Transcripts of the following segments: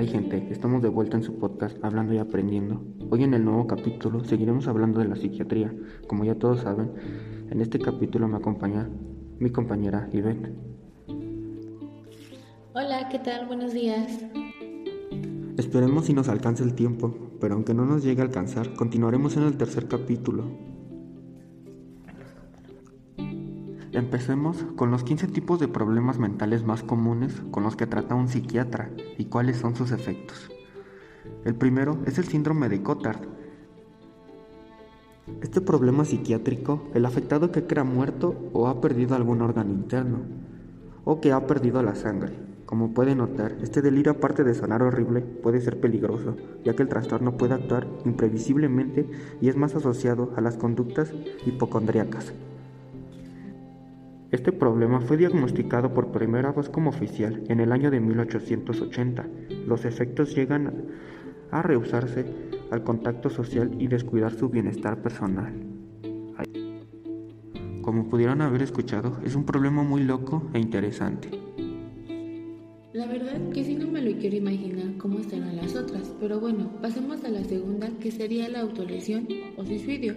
hay gente? Estamos de vuelta en su podcast Hablando y Aprendiendo. Hoy en el nuevo capítulo seguiremos hablando de la psiquiatría. Como ya todos saben, en este capítulo me acompaña mi compañera Ivette. Hola, ¿qué tal? Buenos días. Esperemos si nos alcance el tiempo, pero aunque no nos llegue a alcanzar, continuaremos en el tercer capítulo. Empecemos con los 15 tipos de problemas mentales más comunes con los que trata un psiquiatra y cuáles son sus efectos. El primero es el síndrome de Cotard. Este problema psiquiátrico, el afectado que crea muerto o ha perdido algún órgano interno, o que ha perdido la sangre. Como puede notar, este delirio aparte de sonar horrible puede ser peligroso, ya que el trastorno puede actuar imprevisiblemente y es más asociado a las conductas hipocondríacas. Este problema fue diagnosticado por primera vez como oficial en el año de 1880. Los efectos llegan a rehusarse al contacto social y descuidar su bienestar personal. Como pudieron haber escuchado, es un problema muy loco e interesante. La verdad que si no me lo quiero imaginar cómo estarán las otras, pero bueno, pasemos a la segunda que sería la autolesión o suicidio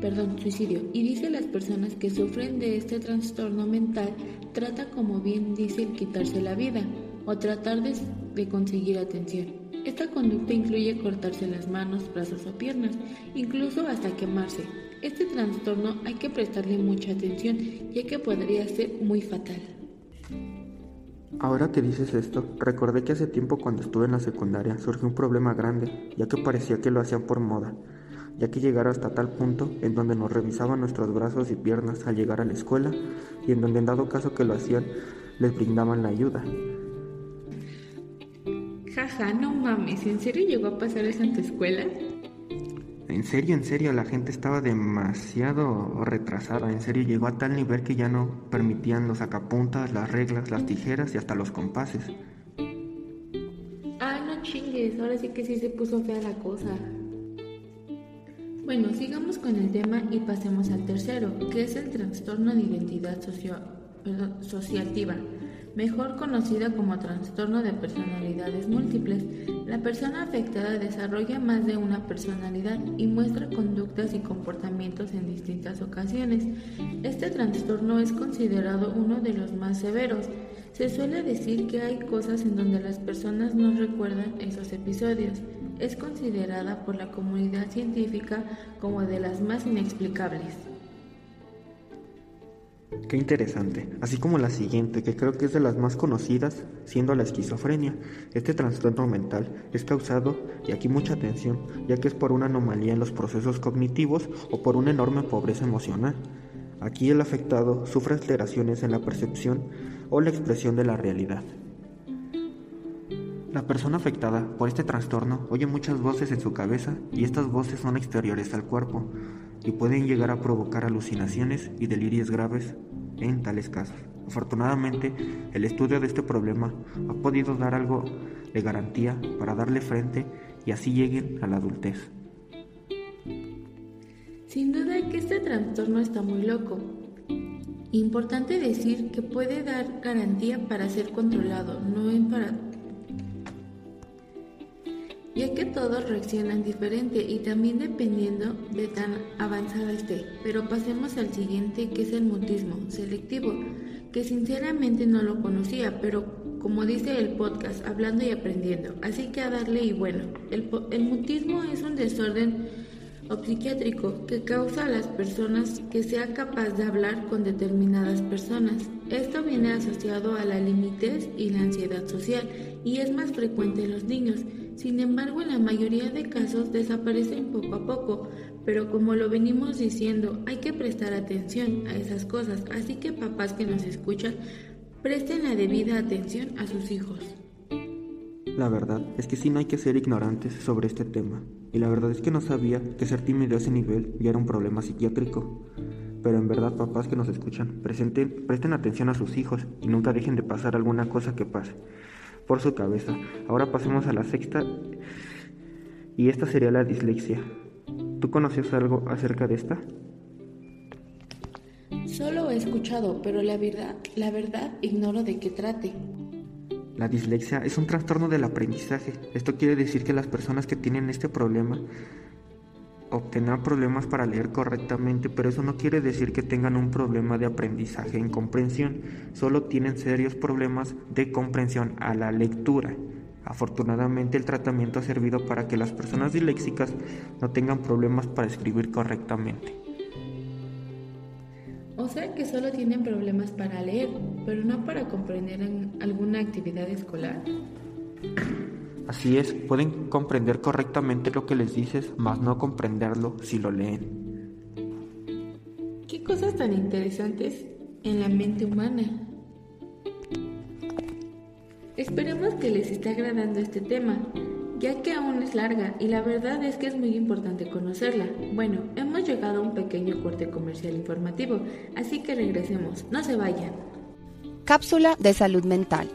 perdón, suicidio, y dice las personas que sufren de este trastorno mental trata como bien dice el quitarse la vida o tratar de, conseguir atención. Esta conducta incluye cortarse las manos, brazos o piernas, incluso hasta quemarse. Este trastorno hay que prestarle mucha atención ya que podría ser muy fatal. Ahora que dices esto, recordé que hace tiempo cuando estuve en la secundaria surgió un problema grande, ya que parecía que lo hacían por moda ya que llegara hasta tal punto en donde nos revisaban nuestros brazos y piernas al llegar a la escuela y en donde en dado caso que lo hacían les brindaban la ayuda. Jaja, no mames, ¿en serio llegó a pasar eso en tu escuela? En serio, en serio, la gente estaba demasiado retrasada. En serio, llegó a tal nivel que ya no permitían los sacapuntas, las reglas, las tijeras y hasta los compases. Ah, no chingues, ahora sí que sí se puso fea la cosa. Bueno, sigamos con el tema y pasemos al tercero, que es el trastorno de identidad socio, sociativa, mejor conocida como trastorno de personalidades múltiples. La persona afectada desarrolla más de una personalidad y muestra conductas y comportamientos en distintas ocasiones. Este trastorno es considerado uno de los más severos. Se suele decir que hay cosas en donde las personas no recuerdan esos episodios es considerada por la comunidad científica como de las más inexplicables. Qué interesante, así como la siguiente, que creo que es de las más conocidas, siendo la esquizofrenia. Este trastorno mental es causado, y aquí mucha atención, ya que es por una anomalía en los procesos cognitivos o por una enorme pobreza emocional. Aquí el afectado sufre alteraciones en la percepción o la expresión de la realidad. La persona afectada por este trastorno oye muchas voces en su cabeza y estas voces son exteriores al cuerpo y pueden llegar a provocar alucinaciones y delirios graves en tales casos. Afortunadamente, el estudio de este problema ha podido dar algo de garantía para darle frente y así lleguen a la adultez. Sin duda que este trastorno está muy loco. Importante decir que puede dar garantía para ser controlado, no para que todos reaccionan diferente y también dependiendo de tan avanzada esté. Pero pasemos al siguiente que es el mutismo selectivo, que sinceramente no lo conocía, pero como dice el podcast, hablando y aprendiendo. Así que a darle y bueno, el, mutismo es un desorden psiquiátrico que causa a las personas que sea capaz de hablar con determinadas personas. Esto viene asociado a la limitez y la ansiedad social y es más frecuente en los niños. Sin embargo, en la mayoría de casos desaparecen poco a poco, pero como lo venimos diciendo, hay que prestar atención a esas cosas, así que papás que nos escuchan, presten la debida atención a sus hijos. La verdad es que sí no hay que ser ignorantes sobre este tema, y la verdad es que no sabía que ser tímido a ese nivel ya era un problema psiquiátrico. Pero en verdad, papás que nos escuchan, presten atención a sus hijos y nunca dejen de pasar alguna cosa que pase por su cabeza. Ahora pasemos a la sexta y esta sería la dislexia. ¿Tú conoces algo acerca de esta? Solo he escuchado, pero la verdad, la verdad ignoro de qué trate. La dislexia es un trastorno del aprendizaje. Esto quiere decir que las personas que tienen este problema obtendrán problemas para leer correctamente, pero eso no quiere decir que tengan un problema de aprendizaje en comprensión, solo tienen serios problemas de comprensión a la lectura. Afortunadamente el tratamiento ha servido para que las personas disléxicas no tengan problemas para escribir correctamente. O sea que solo tienen problemas para leer, pero no para comprender alguna actividad escolar. Así es, pueden comprender correctamente lo que les dices, mas no comprenderlo si lo leen. Qué cosas tan interesantes en la mente humana. Esperemos que les esté agradando este tema ya que aún es larga y la verdad es que es muy importante conocerla. Bueno, hemos llegado a un pequeño corte comercial informativo, así que regresemos, no se vayan. Cápsula de salud mental.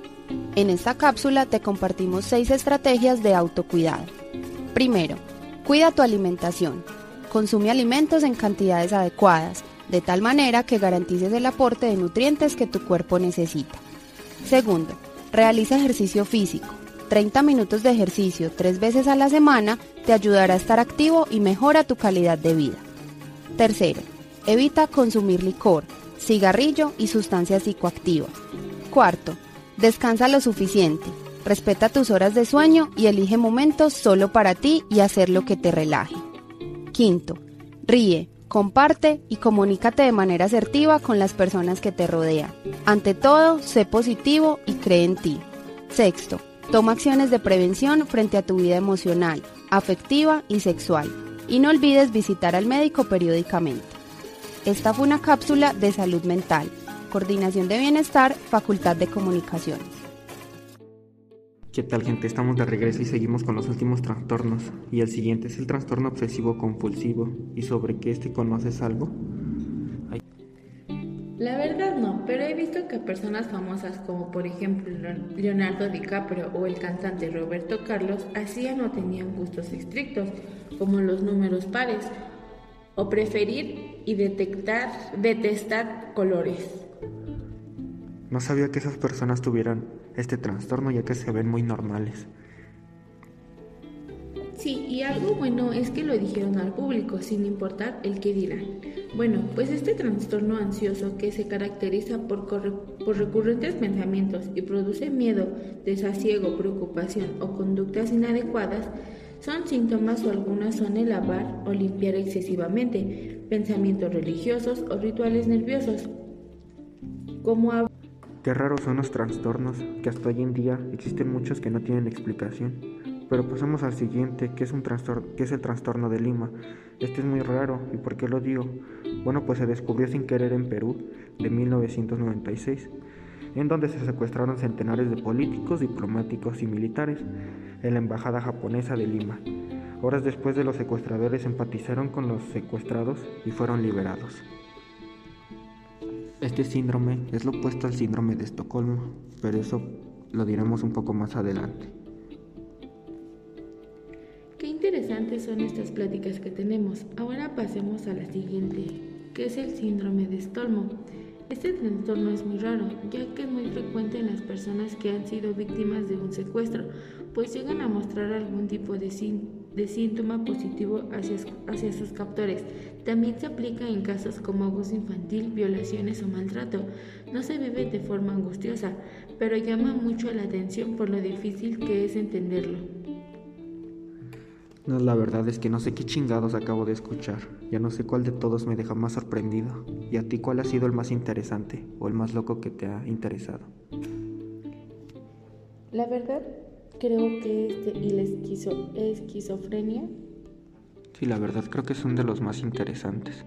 En esta cápsula te compartimos seis estrategias de autocuidado. Primero, cuida tu alimentación. Consume alimentos en cantidades adecuadas, de tal manera que garantices el aporte de nutrientes que tu cuerpo necesita. Segundo, realiza ejercicio físico 30 minutos de ejercicio tres veces a la semana te ayudará a estar activo y mejora tu calidad de vida. Tercero, evita consumir licor, cigarrillo y sustancias psicoactivas. Cuarto, descansa lo suficiente, respeta tus horas de sueño y elige momentos solo para ti y hacer lo que te relaje. Quinto, ríe, comparte y comunícate de manera asertiva con las personas que te rodean. Ante todo, sé positivo y cree en ti. Sexto, Toma acciones de prevención frente a tu vida emocional, afectiva y sexual. Y no olvides visitar al médico periódicamente. Esta fue una cápsula de salud mental, coordinación de bienestar, Facultad de Comunicaciones. ¿Qué tal gente? Estamos de regreso y seguimos con los últimos trastornos. Y el siguiente es el trastorno obsesivo compulsivo. ¿Y sobre qué este conoces algo? La verdad no, pero he visto que personas famosas como por ejemplo Leonardo DiCaprio o el cantante Roberto Carlos hacían o tenían gustos estrictos, como los números pares, o preferir y detectar, detestar colores. No sabía que esas personas tuvieran este trastorno ya que se ven muy normales. Sí, y algo bueno es que lo dijeron al público, sin importar el que dirán. Bueno, pues este trastorno ansioso que se caracteriza por, por recurrentes pensamientos y produce miedo, desasiego, preocupación o conductas inadecuadas, son síntomas o algunas son el lavar o limpiar excesivamente, pensamientos religiosos o rituales nerviosos. Como Qué raros son los trastornos, que hasta hoy en día existen muchos que no tienen explicación. Pero pasamos al siguiente, que es, el trastorno de Lima. Este es muy raro, ¿y por qué lo digo? Bueno, pues se descubrió sin querer en Perú de 1996, en donde se secuestraron centenares de políticos, diplomáticos y militares en la embajada japonesa de Lima. Horas después de los secuestradores empatizaron con los secuestrados y fueron liberados. Este síndrome es lo opuesto al síndrome de Estocolmo, pero eso lo diremos un poco más adelante. Qué interesantes son estas pláticas que tenemos. Ahora pasemos a la siguiente, que es el síndrome de Stolmo. Este trastorno es muy raro, ya que es muy frecuente en las personas que han sido víctimas de un secuestro, pues llegan a mostrar algún tipo de, síntoma positivo hacia, hacia sus captores. También se aplica en casos como abuso infantil, violaciones o maltrato. No se vive de forma angustiosa, pero llama mucho la atención por lo difícil que es entenderlo. No, la verdad es que no sé qué chingados acabo de escuchar. Ya no sé cuál de todos me deja más sorprendido. ¿Y a ti cuál ha sido el más interesante o el más loco que te ha interesado? La verdad, creo que este y la esquizofrenia. Sí, la verdad creo que uno de los más interesantes.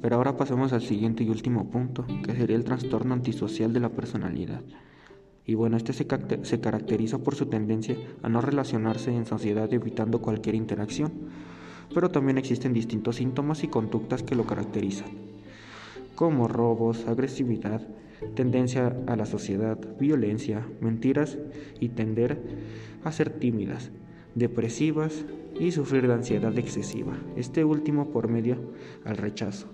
Pero ahora pasemos al siguiente y último punto, que sería el trastorno antisocial de la personalidad. Y bueno, este se, caracteriza por su tendencia a no relacionarse en sociedad evitando cualquier interacción, pero también existen distintos síntomas y conductas que lo caracterizan, como robos, agresividad, tendencia a la sociedad, violencia, mentiras y tender a ser tímidas, depresivas y sufrir ansiedad excesiva, este último por medio al rechazo.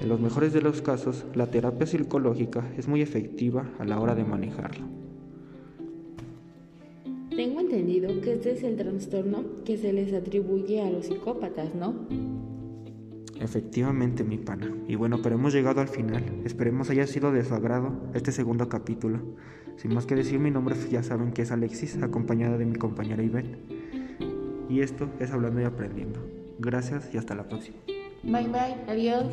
En los mejores de los casos, la terapia psicológica es muy efectiva a la hora de manejarlo. Tengo entendido que este es el trastorno que se les atribuye a los psicópatas, ¿no? Efectivamente, mi pana. Y bueno, pero hemos llegado al final. Esperemos haya sido de su agrado este segundo capítulo. Sin más que decir mi nombre, ya saben que es Alexis, acompañada de mi compañera Ivette. Y esto es Hablando y Aprendiendo. Gracias y hasta la próxima. Bye bye, adiós.